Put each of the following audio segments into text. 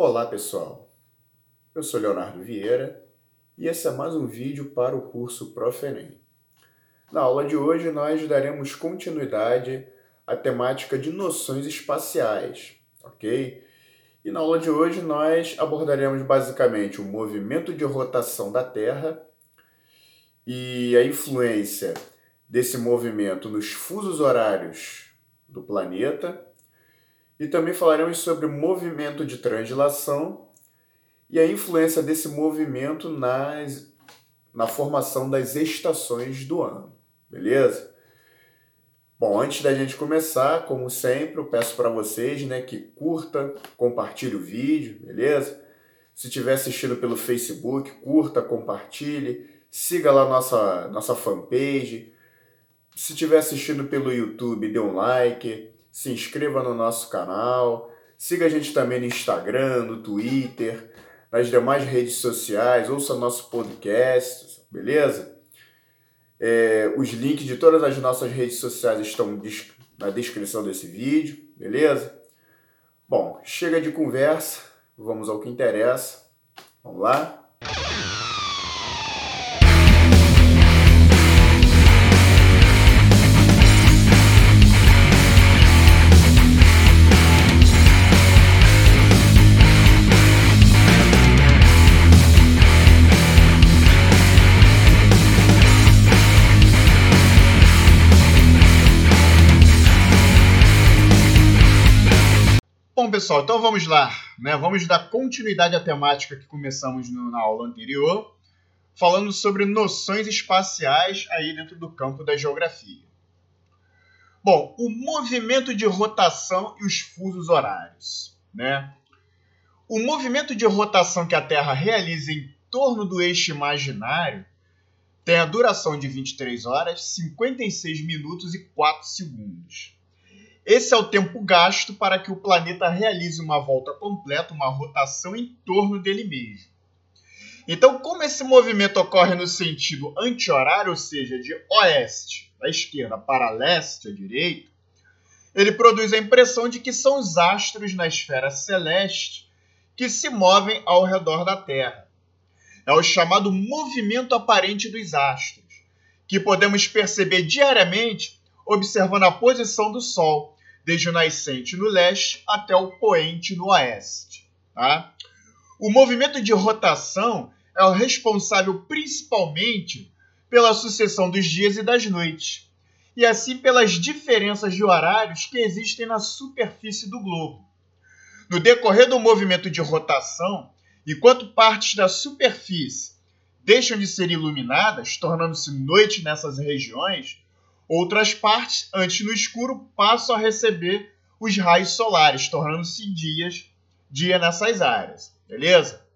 Olá pessoal, eu sou Leonardo Vieira e esse é mais um vídeo para o curso Profenem. Na aula de hoje nós daremos continuidade à temática de noções espaciais, ok? E na aula de hoje nós abordaremos basicamente o movimento de rotação da Terra e a influência desse movimento nos fusos horários do planeta e também falaremos sobre o movimento de translação e a influência desse movimento nas, na formação das estações do ano, beleza? Bom, antes da gente começar, como sempre, eu peço para vocês né, que curta, compartilhe o vídeo, beleza? Se estiver assistindo pelo Facebook, curta, compartilhe, siga lá nossa, nossa fanpage. Se estiver assistindo pelo YouTube, dê um like, se inscreva no nosso canal, siga a gente também no Instagram, no Twitter, nas demais redes sociais, ouça nosso podcast, beleza? É, os links de todas as nossas redes sociais estão na descrição desse vídeo, beleza? Bom, chega de conversa, vamos ao que interessa. Vamos lá? Pessoal, então vamos lá. Né? Vamos dar continuidade à temática que começamos no, na aula anterior, falando sobre noções espaciais aí dentro do campo da geografia. Bom, o movimento de rotação e os fusos horários. Né? O movimento de rotação que a Terra realiza em torno do eixo imaginário tem a duração de 23 horas, 56 minutos e 4 segundos. Esse é o tempo gasto para que o planeta realize uma volta completa, uma rotação em torno dele mesmo. Então, como esse movimento ocorre no sentido anti-horário, ou seja, de oeste à esquerda para leste à direita, ele produz a impressão de que são os astros na esfera celeste que se movem ao redor da Terra. É o chamado movimento aparente dos astros, que podemos perceber diariamente observando a posição do Sol desde o nascente no leste até o poente no oeste. Tá? O movimento de rotação é o responsável principalmente pela sucessão dos dias e das noites, e assim pelas diferenças de horários que existem na superfície do globo. No decorrer do movimento de rotação, enquanto partes da superfície deixam de ser iluminadas, tornando-se noite nessas regiões, Outras partes, antes no escuro, passam a receber os raios solares, tornando-se dias, dia nessas áreas. Beleza?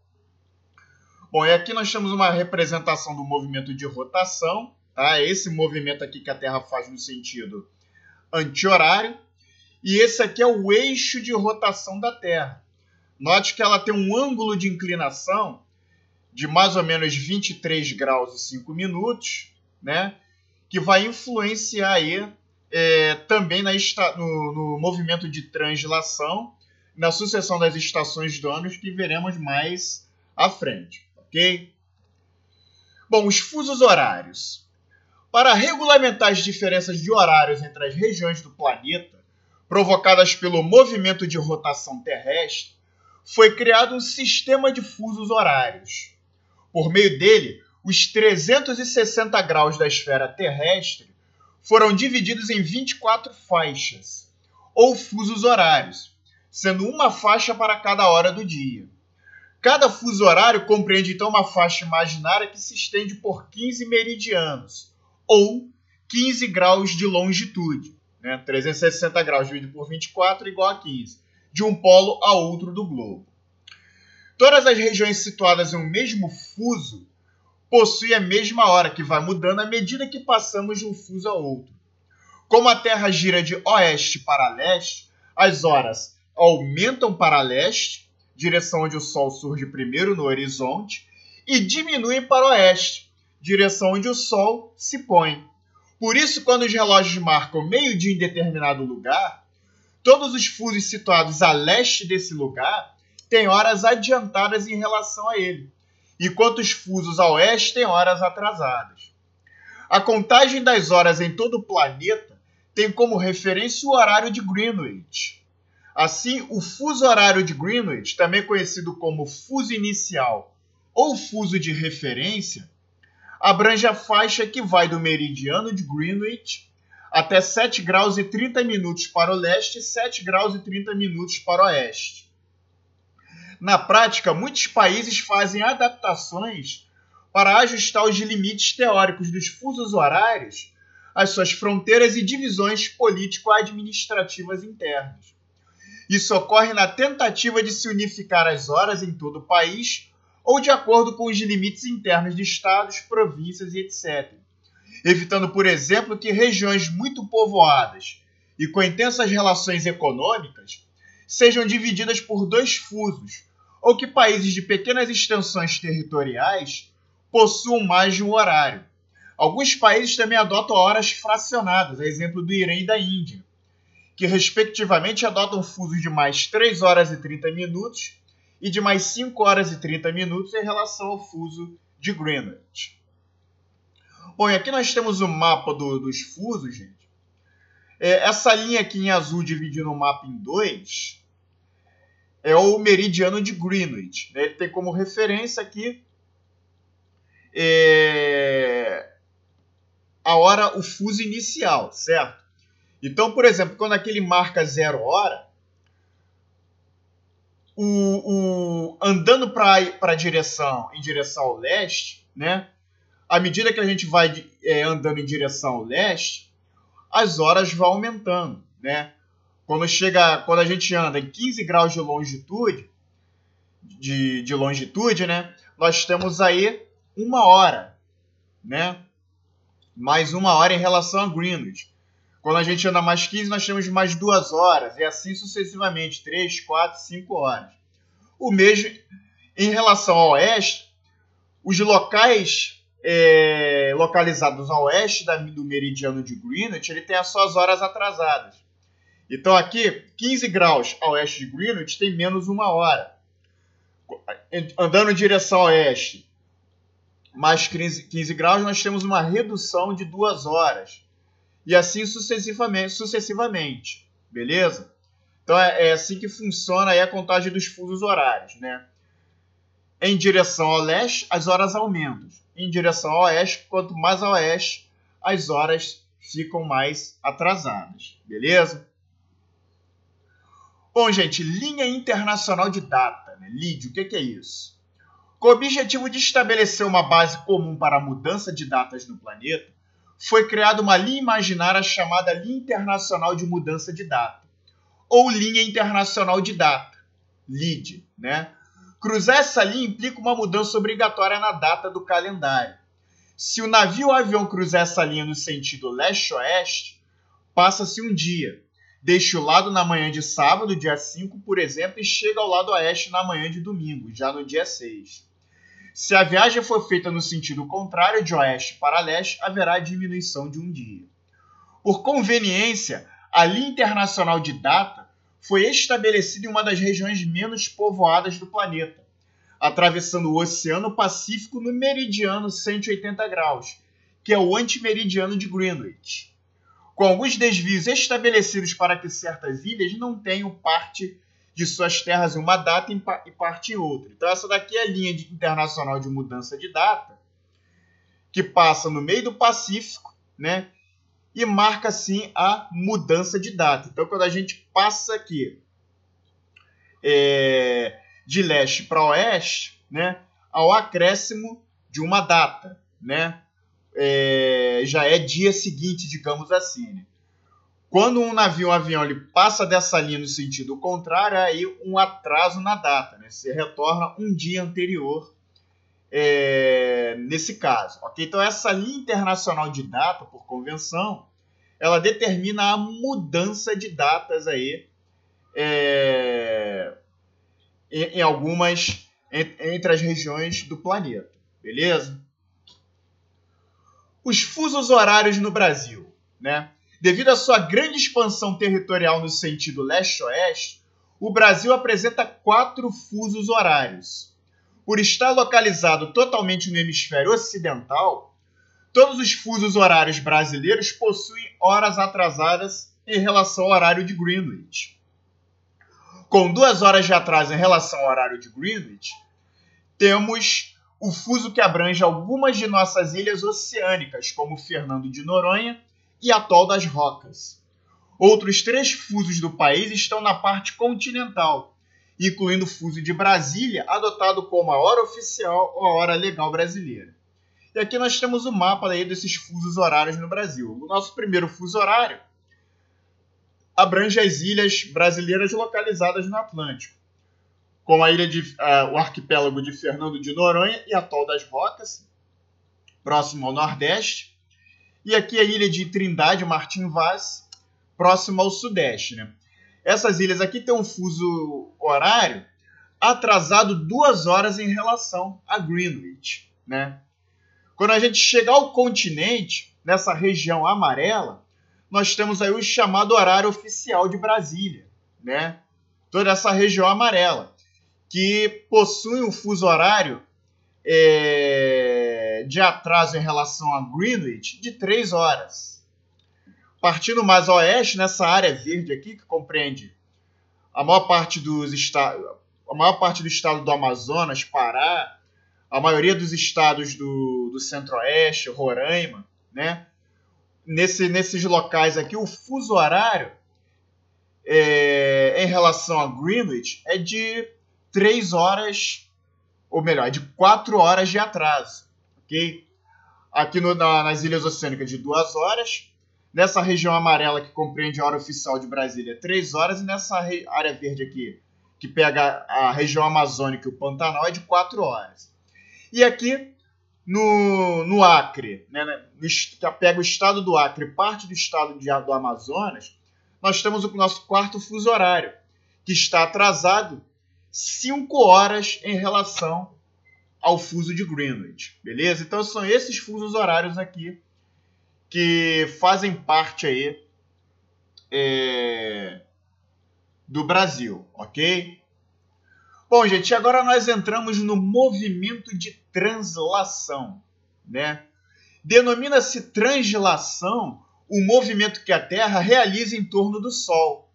Bom, e aqui nós temos uma representação do movimento de rotação, tá? Esse movimento aqui que a Terra faz no sentido anti-horário. E esse aqui é o eixo de rotação da Terra. Note que ela tem um ângulo de inclinação de mais ou menos 23 graus e 5 minutos, né? Que vai influenciar aí, é, também na, no, no, movimento de translação, na sucessão das estações do ano, que veremos mais à frente, ok? Bom, os fusos horários. Para regulamentar as diferenças de horários entre as regiões do planeta, provocadas pelo movimento de rotação terrestre, foi criado um sistema de fusos horários. Por meio dele, os 360 graus da esfera terrestre foram divididos em 24 faixas, ou fusos horários, sendo uma faixa para cada hora do dia. Cada fuso horário compreende então uma faixa imaginária que se estende por 15 meridianos, ou 15 graus de longitude. Né? 360 graus dividido por 24 igual a 15, de um polo a outro do globo. Todas as regiões situadas em um mesmo fuso possui a mesma hora, que vai mudando à medida que passamos de um fuso a outro. Como a Terra gira de oeste para leste, as horas aumentam para leste, direção onde o Sol surge primeiro no horizonte, e diminuem para oeste, direção onde o Sol se põe. Por isso, quando os relógios marcam meio-dia em determinado lugar, todos os fusos situados a leste desse lugar têm horas adiantadas em relação a ele, enquanto os fusos a oeste têm horas atrasadas. A contagem das horas em todo o planeta tem como referência o horário de Greenwich. Assim, o fuso horário de Greenwich, também conhecido como fuso inicial ou fuso de referência, abrange a faixa que vai do meridiano de Greenwich até 7 graus e 30 minutos para o leste e 7 graus e 30 minutos para o oeste. Na prática, muitos países fazem adaptações para ajustar os limites teóricos dos fusos horários às suas fronteiras e divisões político-administrativas internas. Isso ocorre na tentativa de se unificar as horas em todo o país ou de acordo com os limites internos de estados, províncias e etc. Evitando, por exemplo, que regiões muito povoadas e com intensas relações econômicas sejam divididas por dois fusos, ou que países de pequenas extensões territoriais possuam mais de um horário. Alguns países também adotam horas fracionadas, a exemplo do Irã e da Índia, que respectivamente adotam fusos de mais 3 horas e 30 minutos e de mais 5 horas e 30 minutos em relação ao fuso de Greenwich. Bom, e aqui nós temos o mapa do, dos fusos, gente. É, essa linha aqui em azul dividindo o mapa em dois é o meridiano de Greenwich. Né? Ele tem como referência aqui é, a hora, o fuso inicial, certo? Então, por exemplo, quando aquele marca zero hora, o, o andando para a direção, em direção ao leste, né? À medida que a gente vai é, andando em direção ao leste, as horas vão aumentando, né? Quando chega, quando a gente anda em 15 graus de longitude, de, de longitude, né? Nós temos aí uma hora, né? Mais uma hora em relação a Greenwich. Quando a gente anda mais 15, nós temos mais duas horas, e assim sucessivamente, 3, 4, 5 horas. O mesmo em relação ao oeste, os locais é, localizados ao oeste da, do meridiano de Greenwich, ele tem as suas horas atrasadas. Então aqui, 15 graus a oeste de Greenwich tem menos uma hora. Andando em direção a oeste, mais 15, 15 graus, nós temos uma redução de duas horas e assim sucessivamente, sucessivamente beleza? Então é, é, assim que funciona a contagem dos fusos horários, né? Em direção ao leste, as horas aumentam. Em direção ao oeste, quanto mais a oeste, as horas ficam mais atrasadas, beleza? Bom, gente, linha internacional de data, né? LID, o que, é isso? Com o objetivo de estabelecer uma base comum para a mudança de datas no planeta, foi criada uma linha imaginária chamada Linha Internacional de Mudança de Data, ou Linha Internacional de Data, LID. Né? Cruzar essa linha implica uma mudança obrigatória na data do calendário. Se o navio ou avião cruzar essa linha no sentido leste-oeste, passa-se um dia. Deixa o lado na manhã de sábado, dia 5, por exemplo, e chega ao lado oeste na manhã de domingo, já no dia 6. Se a viagem for feita no sentido contrário, de oeste para leste, haverá diminuição de um dia. Por conveniência, a linha internacional de data foi estabelecida em uma das regiões menos povoadas do planeta, atravessando o Oceano Pacífico no meridiano 180 graus, que é o antimeridiano de Greenwich, com alguns desvios estabelecidos para que certas ilhas não tenham parte de suas terras em uma data e parte em outra. Então, essa daqui é a linha internacional de mudança de data, que passa no meio do Pacífico, né? E marca, assim, a mudança de data. Então, quando a gente passa aqui é, de leste para oeste, né? Ao acréscimo de uma data, né? É, já é dia seguinte, digamos assim. Né? Quando um navio um avião ele passa dessa linha no sentido contrário, aí um atraso na data. Né? Você retorna um dia anterior é, nesse caso. Okay? Então, essa linha internacional de data, por convenção, ela determina a mudança de datas aí é, em, em, algumas entre as regiões do planeta. Beleza? Os fusos horários no Brasil. Né? Devido à sua grande expansão territorial no sentido leste-oeste, o Brasil apresenta quatro fusos horários. Por estar localizado totalmente no hemisfério ocidental, todos os fusos horários brasileiros possuem horas atrasadas em relação ao horário de Greenwich. Com duas horas de atraso em relação ao horário de Greenwich, temos o fuso que abrange algumas de nossas ilhas oceânicas, como Fernando de Noronha e Atol das Rocas. Outros três fusos do país estão na parte continental, incluindo o fuso de Brasília, adotado como a hora oficial ou a hora legal brasileira. E aqui nós temos o mapa aí desses fusos horários no Brasil. O nosso primeiro fuso horário abrange as ilhas brasileiras localizadas no Atlântico, como a ilha de, uh, o arquipélago de Fernando de Noronha e Atol das Rocas, próximo ao Nordeste, e aqui a ilha de Trindade Martim Vaz, próximo ao sudeste. Né? Essas ilhas aqui têm um fuso horário atrasado duas horas em relação a Greenwich. Né? Quando a gente chegar ao continente, nessa região amarela, nós temos aí o chamado horário oficial de Brasília, né? Toda essa região amarela, que possui um fuso horário é, de atraso em relação a Greenwich de três horas. Partindo mais a oeste, nessa área verde aqui, que compreende a maior parte dos a maior parte do estado do Amazonas, Pará, a maioria dos estados do, do Centro-Oeste, Roraima, né? Nesse, nesses locais aqui, o fuso horário é, em relação a Greenwich é de 3 horas, ou melhor, de 4 horas de atraso, ok? Aqui no, na, nas Ilhas Oceânicas de 2 horas, Nessa região amarela que compreende a hora oficial de Brasília, 3 horas, e nessa área verde aqui, que pega a região amazônica e o Pantanal, é de 4 horas. E aqui no, no Acre, né, né no, que pega o estado do Acre parte do estado de, do Amazonas, nós temos o nosso quarto fuso horário, que está atrasado 5 horas em relação ao fuso de Greenwich, beleza? Então são esses fusos horários aqui que fazem parte aí é, do Brasil, ok? Bom, gente, agora nós entramos no movimento de translação, né? Denomina-se translação o movimento que a Terra realiza em torno do Sol.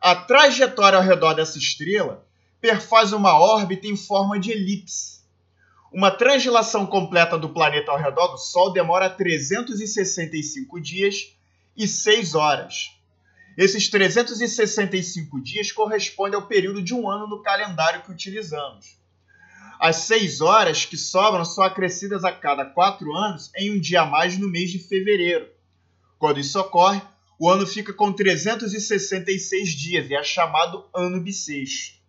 A trajetória ao redor dessa estrela perfaz uma órbita em forma de elipse uma translação completa do planeta ao redor do Sol demora 365 dias e 6 horas. Esses 365 dias correspondem ao período de um ano no calendário que utilizamos. As 6 horas que sobram são acrescidas a cada 4 anos em um dia a mais no mês de fevereiro. Quando isso ocorre, o ano fica com 366 dias e é chamado ano bissexto.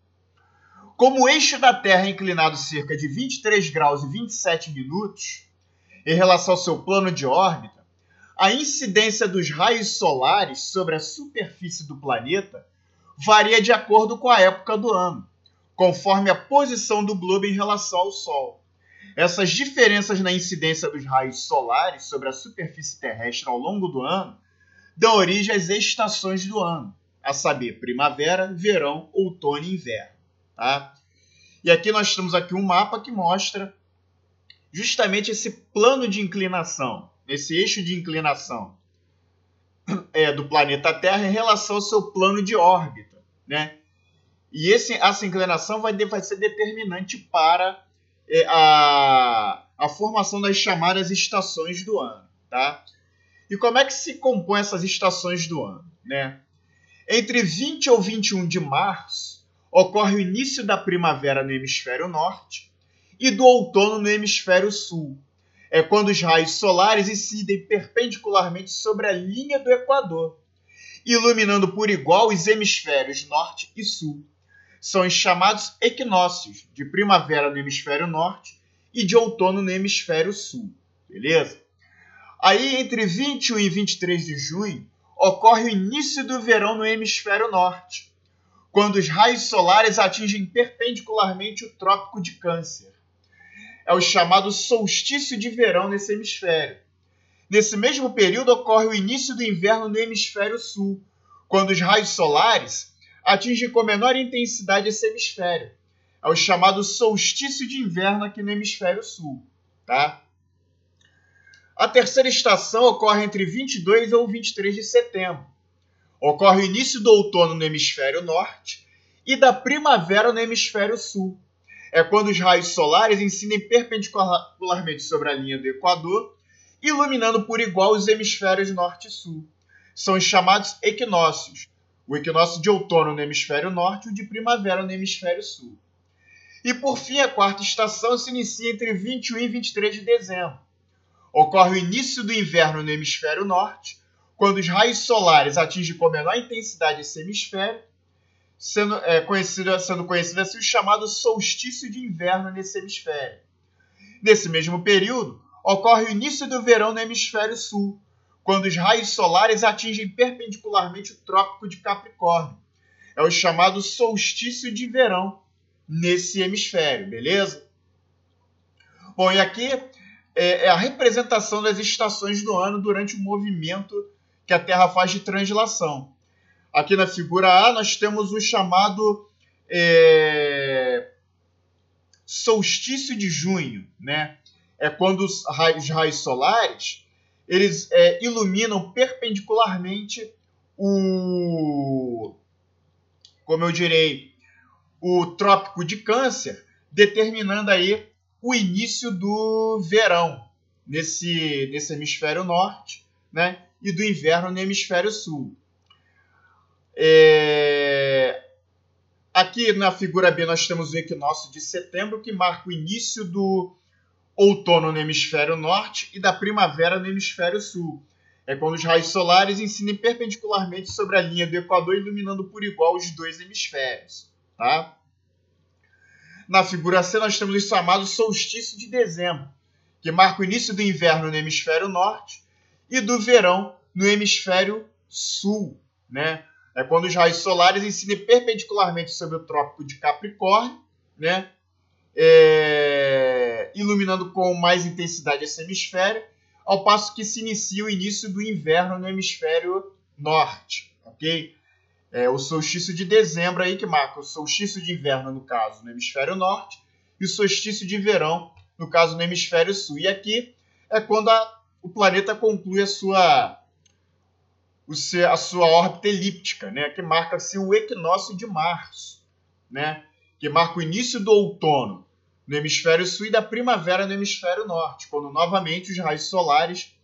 Como o eixo da Terra é inclinado cerca de 23 graus e 27 minutos em relação ao seu plano de órbita, a incidência dos raios solares sobre a superfície do planeta varia de acordo com a época do ano, conforme a posição do globo em relação ao Sol. Essas diferenças na incidência dos raios solares sobre a superfície terrestre ao longo do ano dão origem às estações do ano, a saber, primavera, verão, outono e inverno. Tá? E aqui nós temos aqui um mapa que mostra justamente esse plano de inclinação, esse eixo de inclinação é, do planeta Terra em relação ao seu plano de órbita. Né? E esse, essa inclinação vai, vai ser determinante para é, a, a formação das chamadas estações do ano. Tá? E como é que se compõem essas estações do ano? Né? Entre 20 ou 21 de março, ocorre o início da primavera no hemisfério norte e do outono no hemisfério sul. É quando os raios solares incidem perpendicularmente sobre a linha do Equador, iluminando por igual os hemisférios norte e sul. São os chamados equinócios, de primavera no hemisfério norte e de outono no hemisfério sul. Beleza? Aí, entre 21 e 23 de junho, ocorre o início do verão no hemisfério norte quando os raios solares atingem perpendicularmente o Trópico de Câncer. É o chamado solstício de verão nesse hemisfério. Nesse mesmo período ocorre o início do inverno no hemisfério sul, quando os raios solares atinge com menor intensidade esse hemisfério. É o chamado solstício de inverno aqui no hemisfério sul. Tá? A terceira estação ocorre entre 22 ou 23 de setembro. Ocorre o início do outono no hemisfério norte e da primavera no hemisfério sul. É quando os raios solares incidem perpendicularmente sobre a linha do Equador, iluminando por igual os hemisférios norte e sul. São os chamados equinócios. O equinócio de outono no hemisfério norte e o de primavera no hemisfério sul. E por fim, a quarta estação se inicia entre 21 e 23 de dezembro Ocorre o início do inverno no hemisfério norte, quando os raios solares atingem com menor intensidade esse hemisfério, sendo, é, conhecido, sendo conhecido assim o chamado solstício de inverno nesse hemisfério. Nesse mesmo período, ocorre o início do verão no hemisfério sul, quando os raios solares atingem perpendicularmente o Trópico de Capricórnio. É o chamado solstício de verão nesse hemisfério, beleza? Bom, e aqui é, é a representação das estações do ano durante o movimento que a Terra faz de translação. Aqui na figura A nós temos o chamado é, solstício de junho, né? É quando os raios, os raios solares eles é, iluminam perpendicularmente o, como eu direi, o trópico de Câncer, determinando aí o início do verão nesse, nesse hemisfério norte, né? E do inverno no hemisfério sul. É... Aqui na figura B nós temos o equinócio de setembro, que marca o início do outono no hemisfério norte e da primavera no hemisfério sul. É quando os raios solares incidem perpendicularmente sobre a linha do Equador, iluminando por igual os dois hemisférios. Tá? Na figura C, nós temos o chamado solstício de dezembro, que marca o início do inverno no hemisfério norte e do verão no hemisfério sul. Né? É quando os raios solares incidem perpendicularmente sobre o Trópico de Capricórnio, né? É... iluminando com mais intensidade esse hemisfério, ao passo que se inicia o início do inverno no hemisfério norte. ok? é, o solstício de dezembro aí que marca o solstício de inverno, no caso, no hemisfério norte, e o solstício de verão, no caso, no hemisfério sul. E aqui é quando a, o planeta conclui a sua, a sua órbita elíptica, né, que marca assim, o equinócio de março, né, que marca o início do outono no hemisfério sul e da primavera no hemisfério norte, quando novamente os raios solares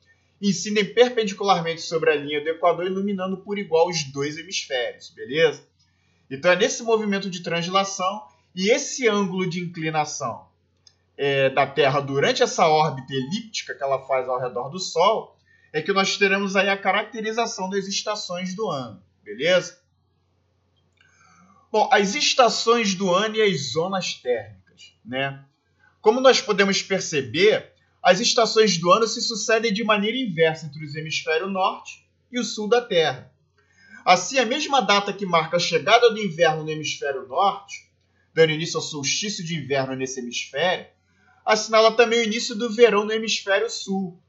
incidem perpendicularmente sobre a linha do Equador, iluminando por igual os dois hemisférios, beleza? Então é nesse movimento de translação e esse ângulo de inclinação é, da Terra durante essa órbita elíptica que ela faz ao redor do Sol é que nós teremos aí a caracterização das estações do ano, beleza? Bom, as estações do ano e as zonas térmicas, né? Como nós podemos perceber, as estações do ano se sucedem de maneira inversa entre o hemisfério norte e o sul da Terra. Assim, a mesma data que marca a chegada do inverno no hemisfério norte, dando início ao solstício de inverno nesse hemisfério, assinala também o início do verão no hemisfério sul,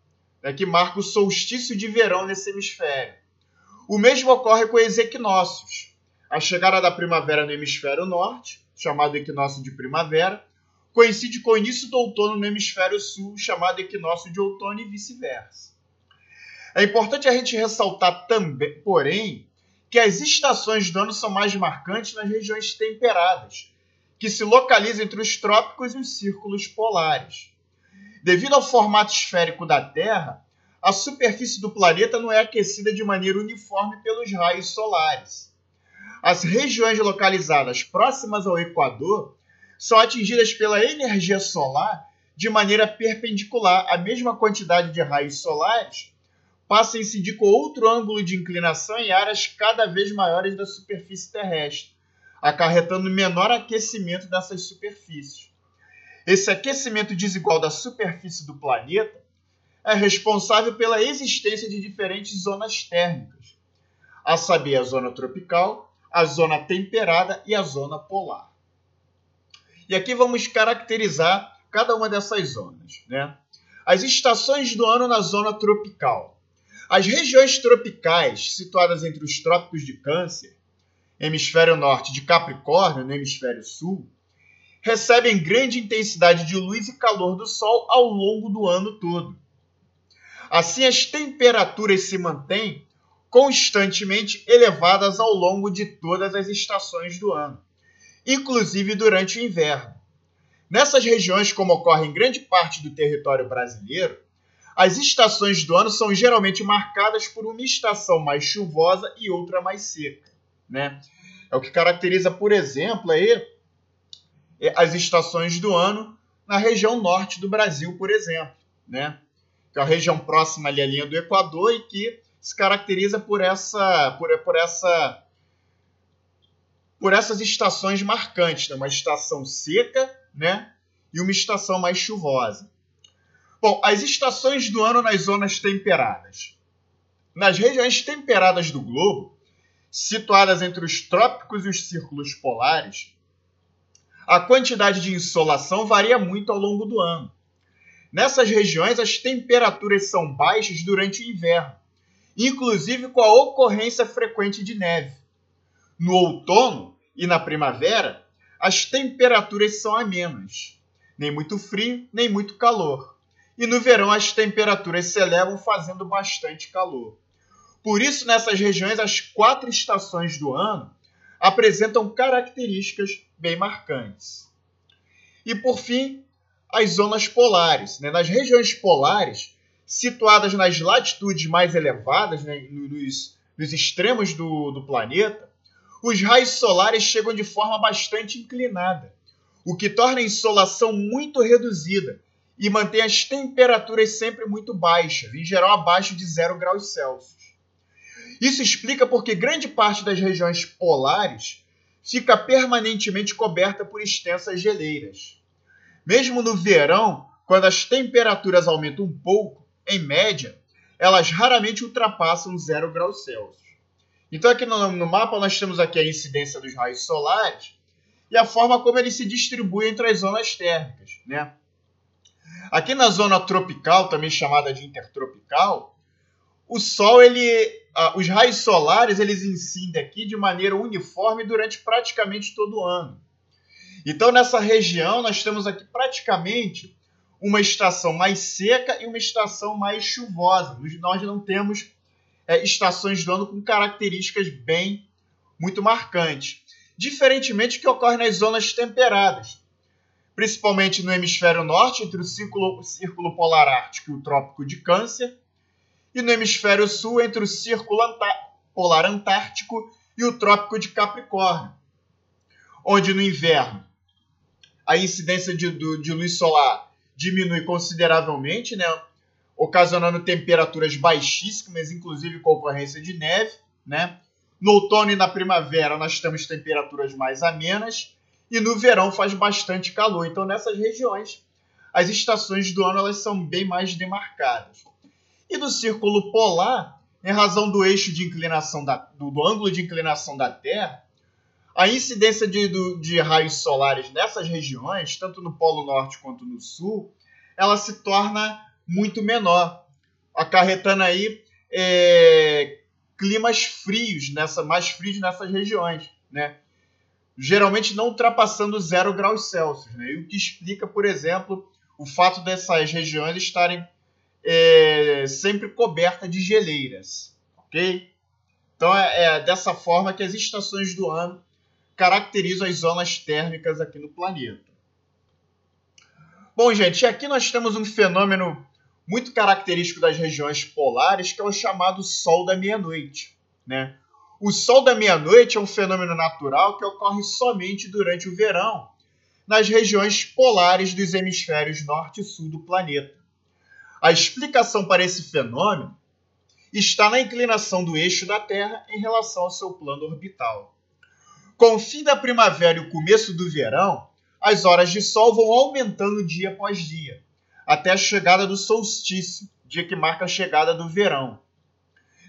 né, que marca o solstício de verão nesse hemisfério. O mesmo ocorre com os equinócios. A chegada da primavera no hemisfério norte, chamado equinócio de primavera, coincide com o início do outono no hemisfério sul, chamado equinócio de outono e vice-versa. É importante a gente ressaltar também, porém, que as estações do ano são mais marcantes nas regiões temperadas, que se localizam entre os trópicos e os círculos polares. Devido ao formato esférico da Terra, a superfície do planeta não é aquecida de maneira uniforme pelos raios solares. As regiões localizadas próximas ao Equador são atingidas pela energia solar de maneira perpendicular. A mesma quantidade de raios solares passa a incidir com outro ângulo de inclinação em áreas cada vez maiores da superfície terrestre, acarretando menor aquecimento dessas superfícies. Esse aquecimento desigual da superfície do planeta é responsável pela existência de diferentes zonas térmicas, a saber, a zona tropical, a zona temperada e a zona polar. E aqui vamos caracterizar cada uma dessas zonas. Né? As estações do ano na zona tropical. As regiões tropicais, situadas entre os trópicos de Câncer hemisfério norte, de Capricórnio, no hemisfério sul, recebem grande intensidade de luz e calor do Sol ao longo do ano todo. Assim, as temperaturas se mantêm constantemente elevadas ao longo de todas as estações do ano, inclusive durante o inverno. Nessas regiões, como ocorre em grande parte do território brasileiro, as estações do ano são geralmente marcadas por uma estação mais chuvosa e outra mais seca. Né? É o que caracteriza, por exemplo, aí, as estações do ano na região norte do Brasil, por exemplo. Né? Que é a região próxima ali à linha do Equador e que se caracteriza por essa por, por essa por essas estações marcantes, né? uma estação seca, né, e uma estação mais chuvosa. Bom, as estações do ano nas zonas temperadas. Nas regiões temperadas do globo, situadas entre os trópicos e os círculos polares, a quantidade de insolação varia muito ao longo do ano. Nessas regiões, as temperaturas são baixas durante o inverno, inclusive com a ocorrência frequente de neve. No outono e na primavera, as temperaturas são amenas, nem muito frio, nem muito calor. E no verão as temperaturas se elevam fazendo bastante calor. Por isso, nessas regiões, as quatro estações do ano apresentam características bem marcantes. E por fim, as zonas polares. Né? Nas regiões polares, situadas nas latitudes mais elevadas, né, nos, nos, extremos do, do planeta, os raios solares chegam de forma bastante inclinada, o que torna a insolação muito reduzida e mantém as temperaturas sempre muito baixas, em geral abaixo de 0 graus Celsius. Isso explica porque grande parte das regiões polares fica permanentemente coberta por extensas geleiras. Mesmo no verão, quando as temperaturas aumentam um pouco, em média, elas raramente ultrapassam 0 graus Celsius. Então aqui no, mapa nós temos aqui a incidência dos raios solares e a forma como eles se distribuem entre as zonas térmicas. Né? Aqui na zona tropical, também chamada de intertropical, o Sol, ele, os raios solares, eles incidem aqui de maneira uniforme durante praticamente todo o ano. Então nessa região nós temos aqui praticamente uma estação mais seca e uma estação mais chuvosa. Nós não temos é, estações do ano com características bem muito marcantes. Diferentemente do que ocorre nas zonas temperadas, principalmente no hemisfério norte, entre o círculo, o círculo polar ártico e o trópico de Câncer, e no hemisfério sul, entre o círculo polar antártico e o trópico de Capricórnio, onde no inverno a incidência de, de luz solar diminui consideravelmente, né? ocasionando temperaturas baixíssimas, inclusive com ocorrência de neve. Né? No outono e na primavera nós temos temperaturas mais amenas e no verão faz bastante calor. Então nessas regiões as estações do ano elas são bem mais demarcadas. E do círculo polar, em razão do eixo de inclinação da, do, do ângulo de inclinação da Terra, a incidência de, de raios solares nessas regiões, tanto no Polo Norte quanto no Sul, ela se torna muito menor, acarretando aí é, climas frios, nessa, mais frios nessas regiões, né? geralmente não ultrapassando zero graus Celsius, né? o que explica, por exemplo, o fato dessas regiões estarem é, sempre cobertas de geleiras, ok? Então é, é dessa forma que as estações do ano caracterizam as zonas térmicas aqui no planeta. Bom, gente, aqui nós temos um fenômeno muito característico das regiões polares, que é o chamado Sol da meia-noite. Né? O Sol da meia-noite é um fenômeno natural que ocorre somente durante o verão, nas regiões polares dos hemisférios norte e sul do planeta. A explicação para esse fenômeno está na inclinação do eixo da Terra em relação ao seu plano orbital. Com o fim da primavera e o começo do verão, as horas de sol vão aumentando dia após dia, até a chegada do solstício, dia que marca a chegada do verão.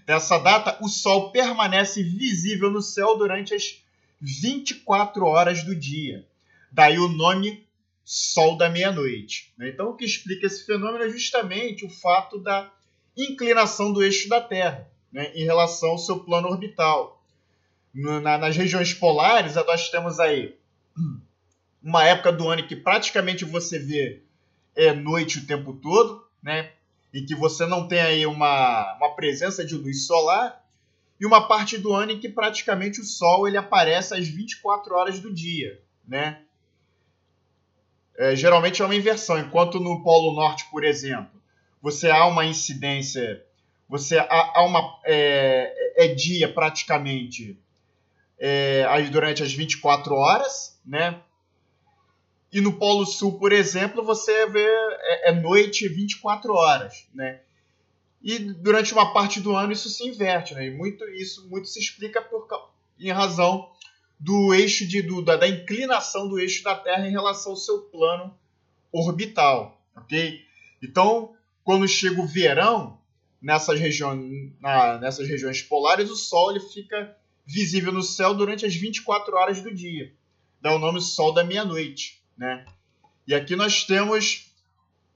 Nessa data, o sol permanece visível no céu durante as 24 horas do dia. Daí o nome Sol da Meia-Noite. Então, o que explica esse fenômeno é justamente o fato da inclinação do eixo da Terra né, em relação ao seu plano orbital na, nas regiões polares, nós temos aí uma época do ano que praticamente você vê é, noite o tempo todo, né? E que você não tem aí uma, uma presença de luz solar, e uma parte do ano em que praticamente o Sol ele aparece às 24 horas do dia, né? É, geralmente é uma inversão, enquanto no Polo Norte, por exemplo, você há uma incidência, você há, há uma é, é dia praticamente é, durante as 24 horas, né? E no Polo Sul, por exemplo, você vê é, é noite 24 horas, né? E durante uma parte do ano isso se inverte, né? E muito isso muito se explica por em razão do eixo de do, da, da inclinação do eixo da Terra em relação ao seu plano orbital, ok? Então, quando chega o verão nessas regiões, na, nessas regiões polares, o Sol ele fica visível no céu durante as 24 horas do dia. Dá o nome Sol da meia-noite né? E aqui nós temos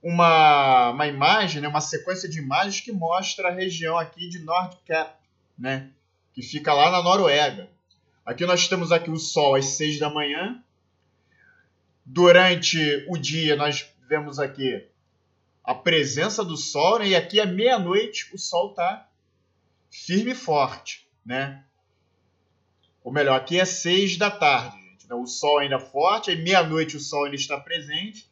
uma, uma imagem, né, uma sequência de imagens que mostra a região aqui de Nordkap, né, que fica lá na Noruega. Aqui nós temos aqui o Sol às 6 da manhã. Durante o dia nós vemos aqui a presença do Sol, né, e aqui à meia-noite o Sol está firme e forte, né? Ou melhor, aqui é 6 da tarde. Então, o sol ainda forte, aí meia-noite o sol ainda está presente,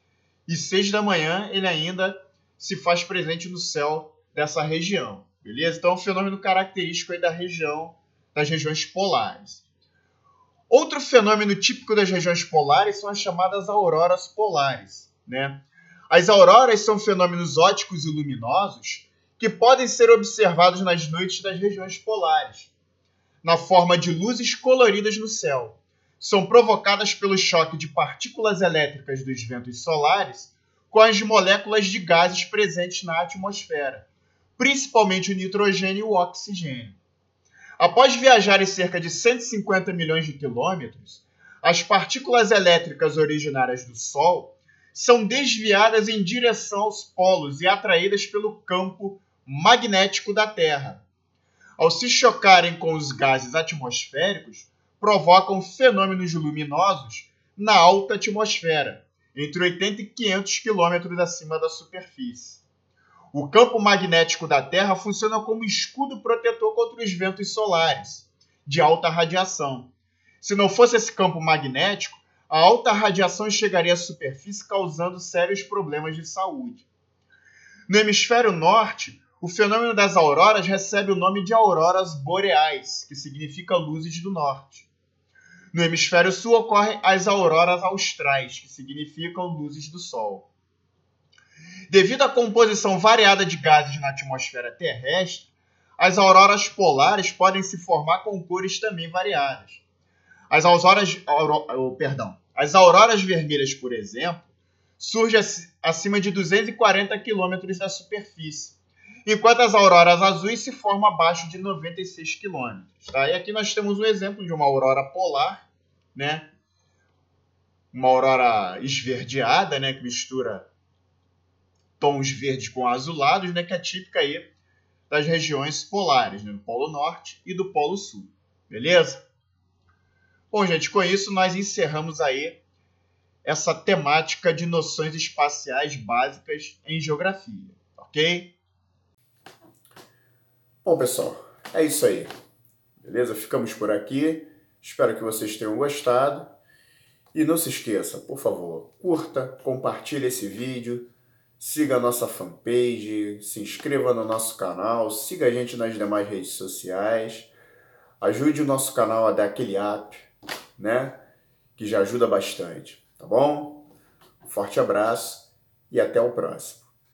e seis da manhã ele ainda se faz presente no céu dessa região. Beleza? Então é um fenômeno característico aí da região, das regiões polares. Outro fenômeno típico das regiões polares são as chamadas auroras polares. Né? As auroras são fenômenos óticos e luminosos que podem ser observados nas noites das regiões polares, na forma de luzes coloridas no céu são provocadas pelo choque de partículas elétricas dos ventos solares com as moléculas de gases presentes na atmosfera, principalmente o nitrogênio e o oxigênio. Após viajarem cerca de 150 milhões de quilômetros, as partículas elétricas originárias do Sol são desviadas em direção aos polos e atraídas pelo campo magnético da Terra. Ao se chocarem com os gases atmosféricos, provocam fenômenos luminosos na alta atmosfera, entre 80 e 500 quilômetros acima da superfície. O campo magnético da Terra funciona como escudo protetor contra os ventos solares de alta radiação. Se não fosse esse campo magnético, a alta radiação chegaria à superfície causando sérios problemas de saúde. No hemisfério norte, o fenômeno das auroras recebe o nome de auroras boreais, que significa luzes do norte. No hemisfério sul ocorrem as auroras austrais, que significam luzes do Sol. Devido à composição variada de gases na atmosfera terrestre, as auroras polares podem se formar com cores também variadas. As auroras, auro, perdão, as auroras vermelhas, por exemplo, surgem acima de 240 km da superfície, enquanto as auroras azuis se formam abaixo de 96 km. Tá? E aqui nós temos um exemplo de uma aurora polar, né? uma aurora esverdeada, né? que mistura tons verdes com azulados, né? que é típica aí das regiões polares, né? do Polo Norte e do Polo Sul. Beleza? Bom, gente, com isso nós encerramos aí essa temática de noções espaciais básicas em geografia, ok? Bom, pessoal, é isso aí. Beleza? Ficamos por aqui. Espero que vocês tenham gostado. E não se esqueça, por favor, curta, compartilhe esse vídeo, siga a nossa fanpage, se inscreva no nosso canal, siga a gente nas demais redes sociais, ajude o nosso canal a dar aquele up, né? Que já ajuda bastante, tá bom? Um forte abraço e até o próximo.